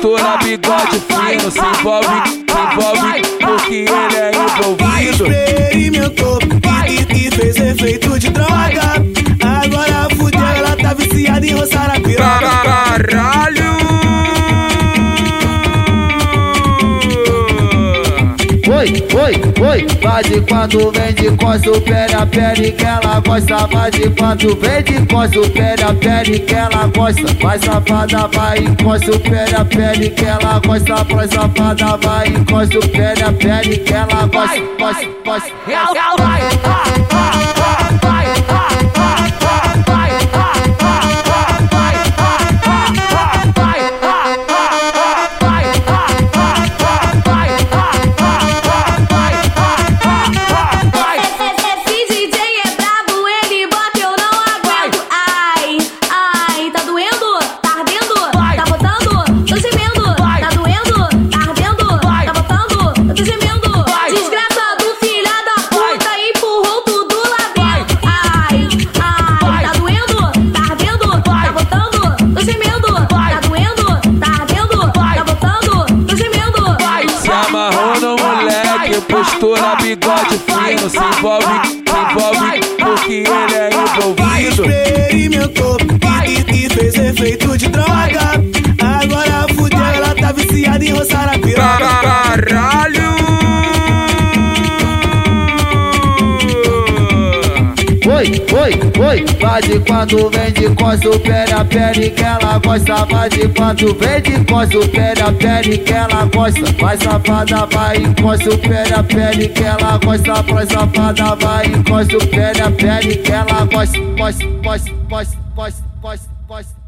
postura, bigode fino. Se envolve, se envolve, porque ele é envolvido. Experimentou e, e fez efeito de droga. Oi, oi, oi, vai de quando vem de costa o pé na pele que ela gosta. Vai de quando vem de costa o pé na pele que ela gosta. Vai safada, vai encosta pé na pele que ela gosta. Vai safada, vai encosta pé na pele que ela gosta. Gosta, gosta, gosta. Esse postura, bigode fino. Se envolve, se envolve, porque ele é envolvido. Experimentou e, e fez efeito de droga. Oi, oi, oi, vai de quando vem de costa pé na pele que ela gosta. Vai de quando vem de costa pé na pele que ela gosta. Vai safada, vai encosta pé na pele que ela gosta. Vai safada, vai encosta pé na pele que ela gosta. Gosta, gosta, gosta.